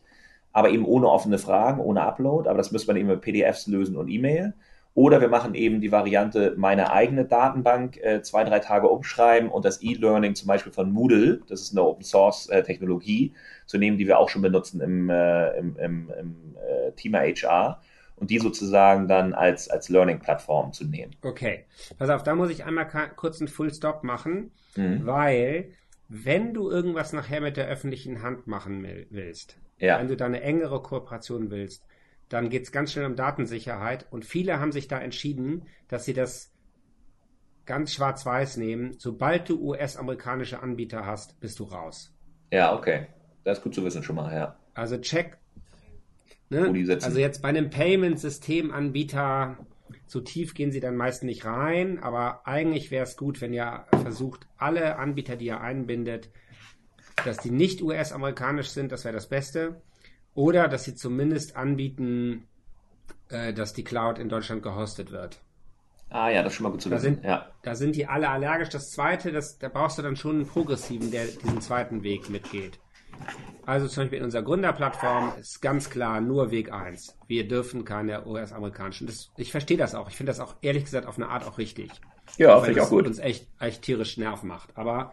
aber eben ohne offene Fragen, ohne Upload. Aber das müsste man eben mit PDFs lösen und E-Mail. Oder wir machen eben die Variante, meine eigene Datenbank äh, zwei, drei Tage umschreiben und das E-Learning zum Beispiel von Moodle, das ist eine Open Source äh, Technologie, zu nehmen, die wir auch schon benutzen im, äh, im, im, im äh, Thema HR und die sozusagen dann als, als Learning-Plattform zu nehmen. Okay. Pass auf, da muss ich einmal kurz einen Full Stop machen, mhm. weil wenn du irgendwas nachher mit der öffentlichen Hand machen willst, ja. wenn du da eine engere Kooperation willst, dann geht es ganz schnell um Datensicherheit. Und viele haben sich da entschieden, dass sie das ganz schwarz-weiß nehmen. Sobald du US-amerikanische Anbieter hast, bist du raus. Ja, okay. Das ist gut zu wissen schon mal, ja. Also check. Ne? Also jetzt bei einem Payment-System-Anbieter, so tief gehen sie dann meist nicht rein, aber eigentlich wäre es gut, wenn ihr versucht, alle Anbieter, die ihr einbindet, dass die nicht US-amerikanisch sind, das wäre das Beste. Oder dass sie zumindest anbieten, äh, dass die Cloud in Deutschland gehostet wird. Ah ja, das ist schon mal gut zu wissen. Da sind, ja. da sind die alle allergisch. Das zweite, das, da brauchst du dann schon einen progressiven, der diesen zweiten Weg mitgeht. Also zum Beispiel in unserer Gründerplattform ist ganz klar nur Weg 1. Wir dürfen keine US-amerikanischen. Ich verstehe das auch. Ich finde das auch ehrlich gesagt auf eine Art auch richtig. Ja, finde ich auch gut. uns echt, echt tierisch Nerv macht. Aber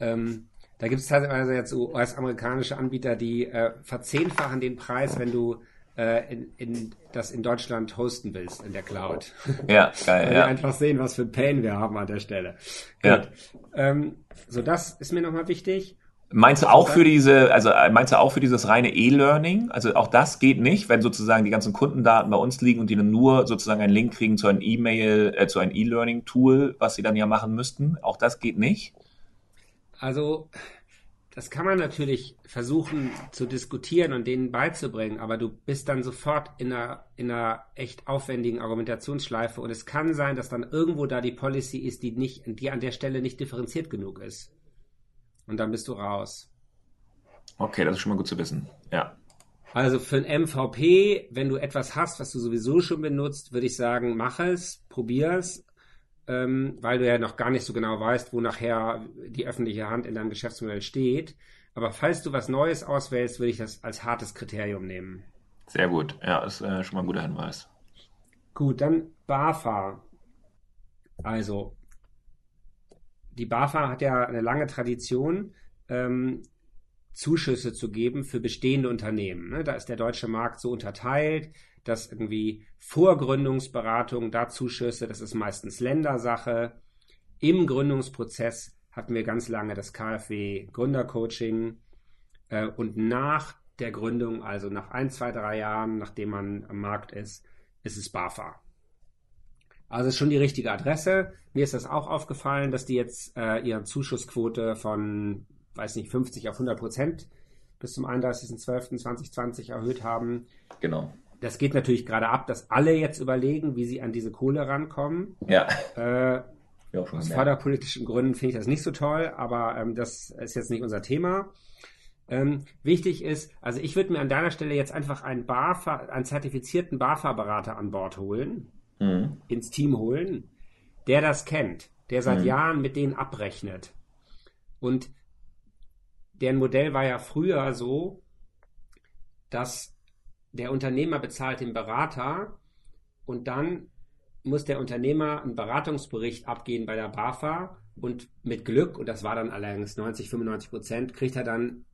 ähm, da gibt es teilweise jetzt US-amerikanische Anbieter, die äh, verzehnfachen den Preis, wenn du äh, in, in, das in Deutschland hosten willst, in der Cloud. Ja, geil. Weil ja. wir einfach sehen, was für Pain wir haben an der Stelle. Ja. Ähm, so, das ist mir nochmal wichtig. Meinst du auch für diese, also äh, meinst du auch für dieses reine E-Learning? Also auch das geht nicht, wenn sozusagen die ganzen Kundendaten bei uns liegen und die dann nur sozusagen einen Link kriegen zu einem E-Mail, äh, zu einem E-Learning-Tool, was sie dann ja machen müssten. Auch das geht nicht? Also, das kann man natürlich versuchen zu diskutieren und denen beizubringen, aber du bist dann sofort in einer, in einer echt aufwendigen Argumentationsschleife und es kann sein, dass dann irgendwo da die Policy ist, die nicht, die an der Stelle nicht differenziert genug ist. Und dann bist du raus. Okay, das ist schon mal gut zu wissen. Ja. Also für ein MVP, wenn du etwas hast, was du sowieso schon benutzt, würde ich sagen, mach es, probier es, ähm, weil du ja noch gar nicht so genau weißt, wo nachher die öffentliche Hand in deinem Geschäftsmodell steht. Aber falls du was Neues auswählst, würde ich das als hartes Kriterium nehmen. Sehr gut. Ja, ist äh, schon mal ein guter Hinweis. Gut, dann BAFA. Also, die BAFA hat ja eine lange Tradition, ähm, Zuschüsse zu geben für bestehende Unternehmen. Ne? Da ist der deutsche Markt so unterteilt dass irgendwie Vorgründungsberatung, da Zuschüsse, das ist meistens Ländersache. Im Gründungsprozess hatten wir ganz lange das KfW Gründercoaching äh, und nach der Gründung, also nach ein, zwei, drei Jahren, nachdem man am Markt ist, ist es BAFA. Also schon die richtige Adresse. Mir ist das auch aufgefallen, dass die jetzt äh, ihre Zuschussquote von, weiß nicht, 50 auf 100 Prozent bis zum 31.12.2020 erhöht haben. Genau das geht natürlich gerade ab, dass alle jetzt überlegen, wie sie an diese Kohle rankommen. Ja. Äh, ja aus förderpolitischen Gründen finde ich das nicht so toll, aber ähm, das ist jetzt nicht unser Thema. Ähm, wichtig ist, also ich würde mir an deiner Stelle jetzt einfach einen BAFA, einen zertifizierten BAFA-Berater an Bord holen, mhm. ins Team holen, der das kennt, der seit mhm. Jahren mit denen abrechnet. Und deren Modell war ja früher so, dass der Unternehmer bezahlt den Berater und dann muss der Unternehmer einen Beratungsbericht abgeben bei der BAFA und mit Glück, und das war dann allerdings 90, 95 Prozent, kriegt er dann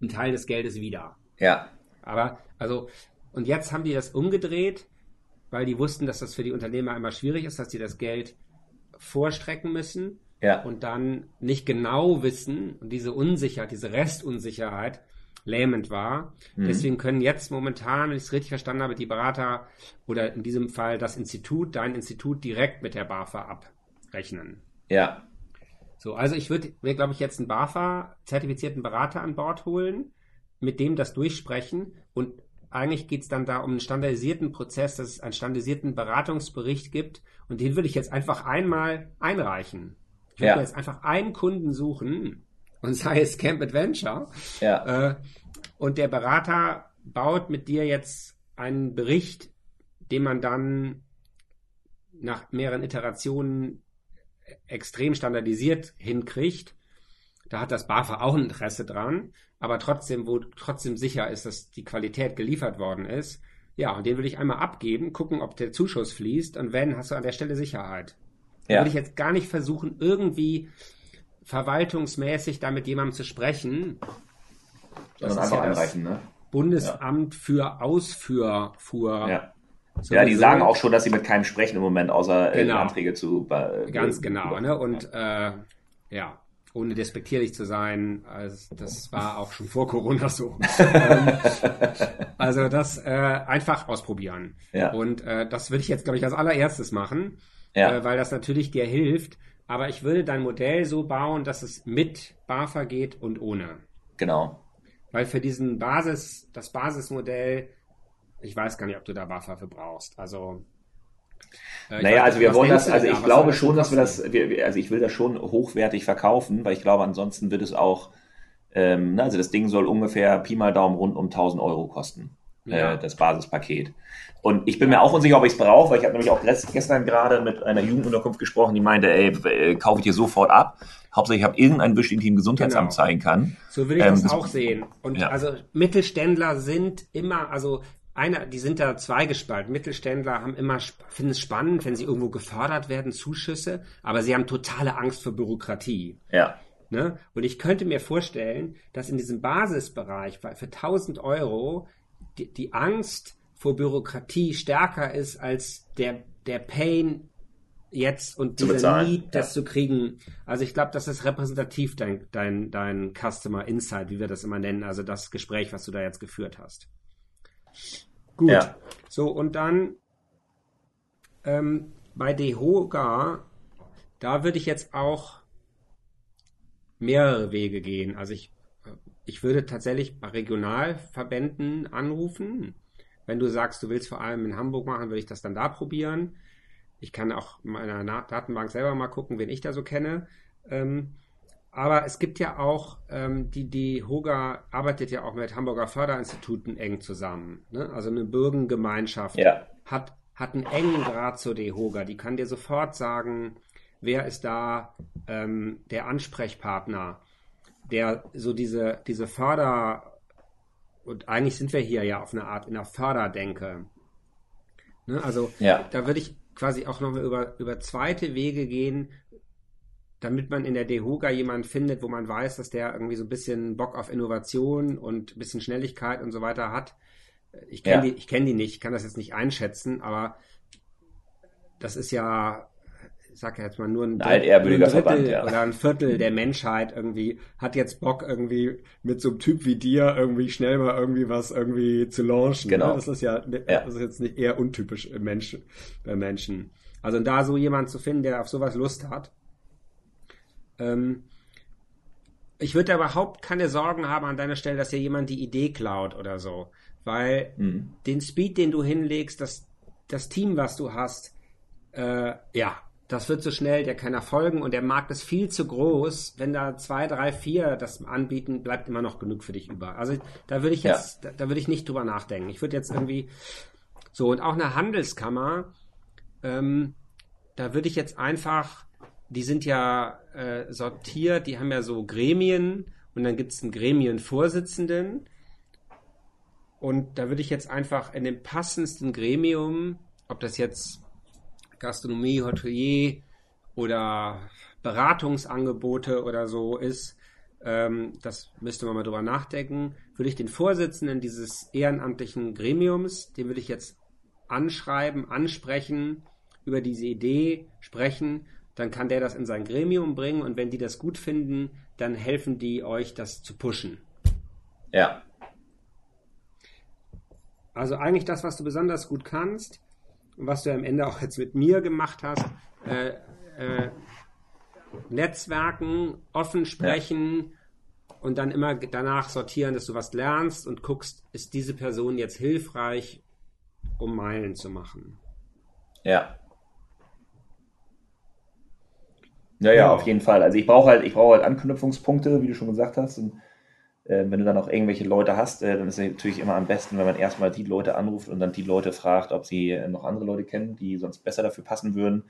einen Teil des Geldes wieder. Ja. Aber, also, und jetzt haben die das umgedreht, weil die wussten, dass das für die Unternehmer immer schwierig ist, dass sie das Geld vorstrecken müssen ja. und dann nicht genau wissen und diese Unsicherheit, diese Restunsicherheit lähmend war. Mhm. Deswegen können jetzt momentan, wenn ich es richtig verstanden habe, die Berater oder in diesem Fall das Institut, dein Institut direkt mit der BAFA abrechnen. Ja. So, also ich würde mir, glaube ich, jetzt einen BAFA-zertifizierten Berater an Bord holen, mit dem das durchsprechen und eigentlich geht es dann da um einen standardisierten Prozess, dass es einen standardisierten Beratungsbericht gibt und den würde ich jetzt einfach einmal einreichen. Ich würde ja. jetzt einfach einen Kunden suchen, und sei es Camp Adventure. Ja. Äh, und der Berater baut mit dir jetzt einen Bericht, den man dann nach mehreren Iterationen extrem standardisiert hinkriegt. Da hat das BAFA auch ein Interesse dran, aber trotzdem, wo trotzdem sicher ist, dass die Qualität geliefert worden ist. Ja, und den will ich einmal abgeben, gucken, ob der Zuschuss fließt und wenn, hast du an der Stelle Sicherheit. Da ja. will ich jetzt gar nicht versuchen, irgendwie verwaltungsmäßig da mit jemandem zu sprechen. Das einfach ja einreichen, ne? Bundesamt ja. für Ausfuhr. Ja. So ja, die sagen auch schon, dass sie mit keinem sprechen im Moment, außer äh, genau. Anträge zu. Äh, Ganz genau, ne? Und äh, ja, ohne despektierlich zu sein, also das war auch schon vor Corona so. Ähm, also das äh, einfach ausprobieren. Ja. Und äh, das würde ich jetzt, glaube ich, als allererstes machen, ja. äh, weil das natürlich dir hilft. Aber ich würde dein Modell so bauen, dass es mit BAFA geht und ohne. Genau. Weil für diesen Basis, das Basismodell, ich weiß gar nicht, ob du da BAFA für brauchst. Also äh, naja, also wir wollen das, also ich glaube schon, dass wir das, wir, also ich will das schon hochwertig verkaufen, weil ich glaube, ansonsten wird es auch, ähm, ne, also das Ding soll ungefähr Pi mal Daumen rund um 1000 Euro kosten, ja. äh, das Basispaket. Und ich bin mir auch unsicher, ob ich es brauche, weil ich habe nämlich auch gestern gerade mit einer Jugendunterkunft gesprochen, die meinte, ey, äh, kaufe ich dir sofort ab. Hauptsächlich, ich habe irgendein Wisch, den ich im Gesundheitsamt genau. zeigen kann. So will ich ähm, das auch sehen. Und ja. also Mittelständler sind immer, also einer, die sind da zweigespalten. Mittelständler haben immer, finden es spannend, wenn sie irgendwo gefördert werden, Zuschüsse, aber sie haben totale Angst vor Bürokratie. Ja. Ne? Und ich könnte mir vorstellen, dass in diesem Basisbereich für 1000 Euro die, die Angst vor Bürokratie stärker ist als der, der Pain jetzt und dieser Need, das ja. zu kriegen. Also ich glaube, das ist repräsentativ dein, dein, dein Customer Insight, wie wir das immer nennen, also das Gespräch, was du da jetzt geführt hast. Gut. Ja. So, und dann ähm, bei DeHoga, da würde ich jetzt auch mehrere Wege gehen. Also ich, ich würde tatsächlich bei Regionalverbänden anrufen. Wenn du sagst, du willst vor allem in Hamburg machen, würde ich das dann da probieren. Ich kann auch in meiner Datenbank selber mal gucken, wen ich da so kenne. Ähm, aber es gibt ja auch, ähm, die, die Hoga arbeitet ja auch mit Hamburger Förderinstituten eng zusammen. Ne? Also eine Bürgergemeinschaft ja. hat, hat einen engen Draht zur DEHOGA. Die kann dir sofort sagen, wer ist da ähm, der Ansprechpartner, der so diese, diese Förder, und eigentlich sind wir hier ja auf eine Art in der Förderdenke. Ne? Also ja. da würde ich quasi auch noch über, über zweite Wege gehen, damit man in der Dehoga jemanden findet, wo man weiß, dass der irgendwie so ein bisschen Bock auf Innovation und ein bisschen Schnelligkeit und so weiter hat. Ich kenne ja. die, ich kenne die nicht, kann das jetzt nicht einschätzen, aber das ist ja, sag ja jetzt mal nur ein, ein Drittel Verband, ja. oder ein Viertel der Menschheit irgendwie hat jetzt Bock irgendwie mit so einem Typ wie dir irgendwie schnell mal irgendwie was irgendwie zu launchen. Genau. Das ist ja, ja, das ist jetzt nicht eher untypisch im Menschen, bei Menschen. Also da so jemand zu finden, der auf sowas Lust hat, ähm, ich würde überhaupt keine Sorgen haben an deiner Stelle, dass dir jemand die Idee klaut oder so. Weil mhm. den Speed, den du hinlegst, das, das Team, was du hast, äh, ja, das wird so schnell, der kann erfolgen und der Markt ist viel zu groß. Wenn da zwei, drei, vier das anbieten, bleibt immer noch genug für dich über. Also da würde ich jetzt, ja. da, da würde ich nicht drüber nachdenken. Ich würde jetzt irgendwie so und auch eine Handelskammer, ähm, da würde ich jetzt einfach die sind ja äh, sortiert, die haben ja so Gremien und dann gibt es einen Gremienvorsitzenden. Und da würde ich jetzt einfach in dem passendsten Gremium, ob das jetzt Gastronomie, Hotelier oder Beratungsangebote oder so ist, ähm, das müsste man mal drüber nachdenken, würde ich den Vorsitzenden dieses ehrenamtlichen Gremiums, den würde ich jetzt anschreiben, ansprechen, über diese Idee sprechen dann kann der das in sein Gremium bringen und wenn die das gut finden, dann helfen die euch, das zu pushen. Ja. Also eigentlich das, was du besonders gut kannst was du am Ende auch jetzt mit mir gemacht hast, äh, äh, Netzwerken, offen sprechen ja. und dann immer danach sortieren, dass du was lernst und guckst, ist diese Person jetzt hilfreich, um Meilen zu machen. Ja. Ja, ja, auf jeden Fall. Also ich brauche halt, ich brauche halt Anknüpfungspunkte, wie du schon gesagt hast. Und wenn du dann auch irgendwelche Leute hast, äh, dann ist es natürlich immer am besten, wenn man erstmal die Leute anruft und dann die Leute fragt, ob sie äh, noch andere Leute kennen, die sonst besser dafür passen würden.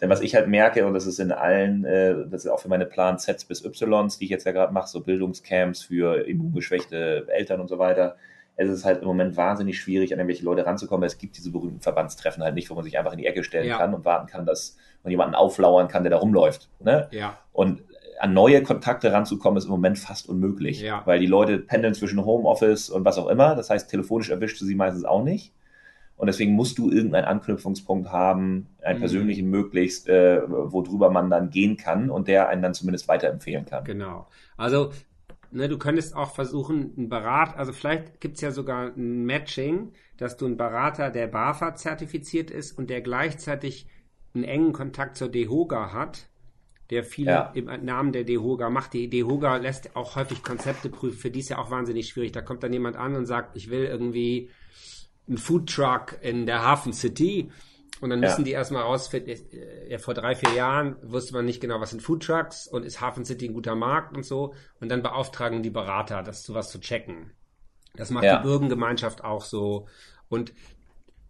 Denn was ich halt merke, und das ist in allen, äh, das ist auch für meine Plan Z bis Ys, die ich jetzt ja gerade mache, so Bildungscamps für immungeschwächte Eltern und so weiter, es ist halt im Moment wahnsinnig schwierig, an irgendwelche Leute ranzukommen. Es gibt diese berühmten Verbandstreffen halt nicht, wo man sich einfach in die Ecke stellen ja. kann und warten kann, dass man jemanden auflauern kann, der da rumläuft. Ne? Ja. Und an neue Kontakte ranzukommen, ist im Moment fast unmöglich, ja. weil die Leute pendeln zwischen Homeoffice und was auch immer. Das heißt, telefonisch erwischst du sie meistens auch nicht. Und deswegen musst du irgendeinen Anknüpfungspunkt haben, einen mhm. persönlichen möglichst, äh, worüber man dann gehen kann und der einen dann zumindest weiterempfehlen kann. Genau. Also Ne, du könntest auch versuchen, einen Berater, also vielleicht gibt es ja sogar ein Matching, dass du einen Berater, der BAFA zertifiziert ist und der gleichzeitig einen engen Kontakt zur DEHOGA hat, der viel ja. im Namen der DEHOGA macht. Die DEHOGA lässt auch häufig Konzepte prüfen, für die ist ja auch wahnsinnig schwierig. Da kommt dann jemand an und sagt, ich will irgendwie einen Foodtruck in der Hafen City und dann müssen ja. die erstmal rausfinden, äh, ja, vor drei, vier Jahren wusste man nicht genau, was sind Foodtrucks und ist Hafen City ein guter Markt und so. Und dann beauftragen die Berater, das sowas zu checken. Das macht ja. die Bürgergemeinschaft auch so. Und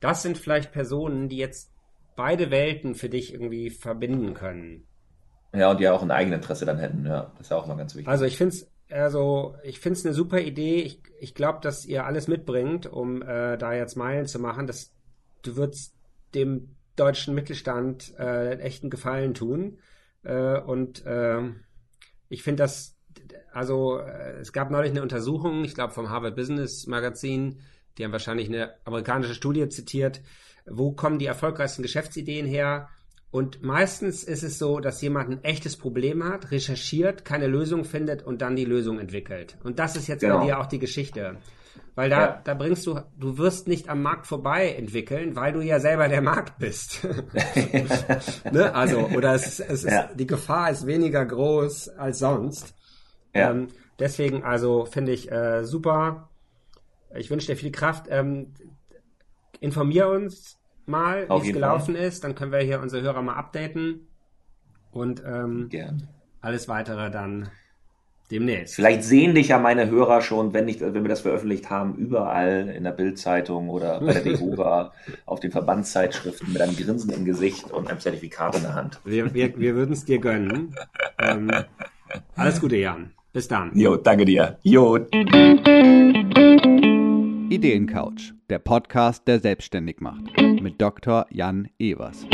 das sind vielleicht Personen, die jetzt beide Welten für dich irgendwie verbinden können. Ja, und die auch ein Eigeninteresse dann hätten, ja. Das ist ja auch mal ganz wichtig. Also ich finde es also ich finde es eine super Idee. Ich, ich glaube, dass ihr alles mitbringt, um äh, da jetzt Meilen zu machen. Das, du würdest dem deutschen Mittelstand äh, echten Gefallen tun. Äh, und äh, ich finde das, also äh, es gab neulich eine Untersuchung, ich glaube vom Harvard Business Magazin, die haben wahrscheinlich eine amerikanische Studie zitiert, wo kommen die erfolgreichsten Geschäftsideen her? Und meistens ist es so, dass jemand ein echtes Problem hat, recherchiert, keine Lösung findet und dann die Lösung entwickelt. Und das ist jetzt genau. bei dir auch die Geschichte. Weil da, ja. da bringst du, du wirst nicht am Markt vorbei entwickeln, weil du ja selber der Markt bist. ne? Also, oder es, es ist, ja. die Gefahr ist weniger groß als sonst. Ja. Ähm, deswegen, also finde ich äh, super. Ich wünsche dir viel Kraft. Ähm, informier uns mal, wie es gelaufen Fall. ist. Dann können wir hier unsere Hörer mal updaten. Und ähm, alles weitere dann Demnächst. Vielleicht sehen dich ja meine Hörer schon, wenn, ich, wenn wir das veröffentlicht haben, überall in der Bildzeitung oder bei der DEHOGA auf den Verbandszeitschriften mit einem Grinsen im Gesicht und einem Zertifikat in der Hand. Wir, wir, wir würden es dir gönnen. Ähm, alles Gute, Jan. Bis dann. Jo, danke dir. Jo. Ideencouch, der Podcast, der selbstständig macht. Mit Dr. Jan Evers.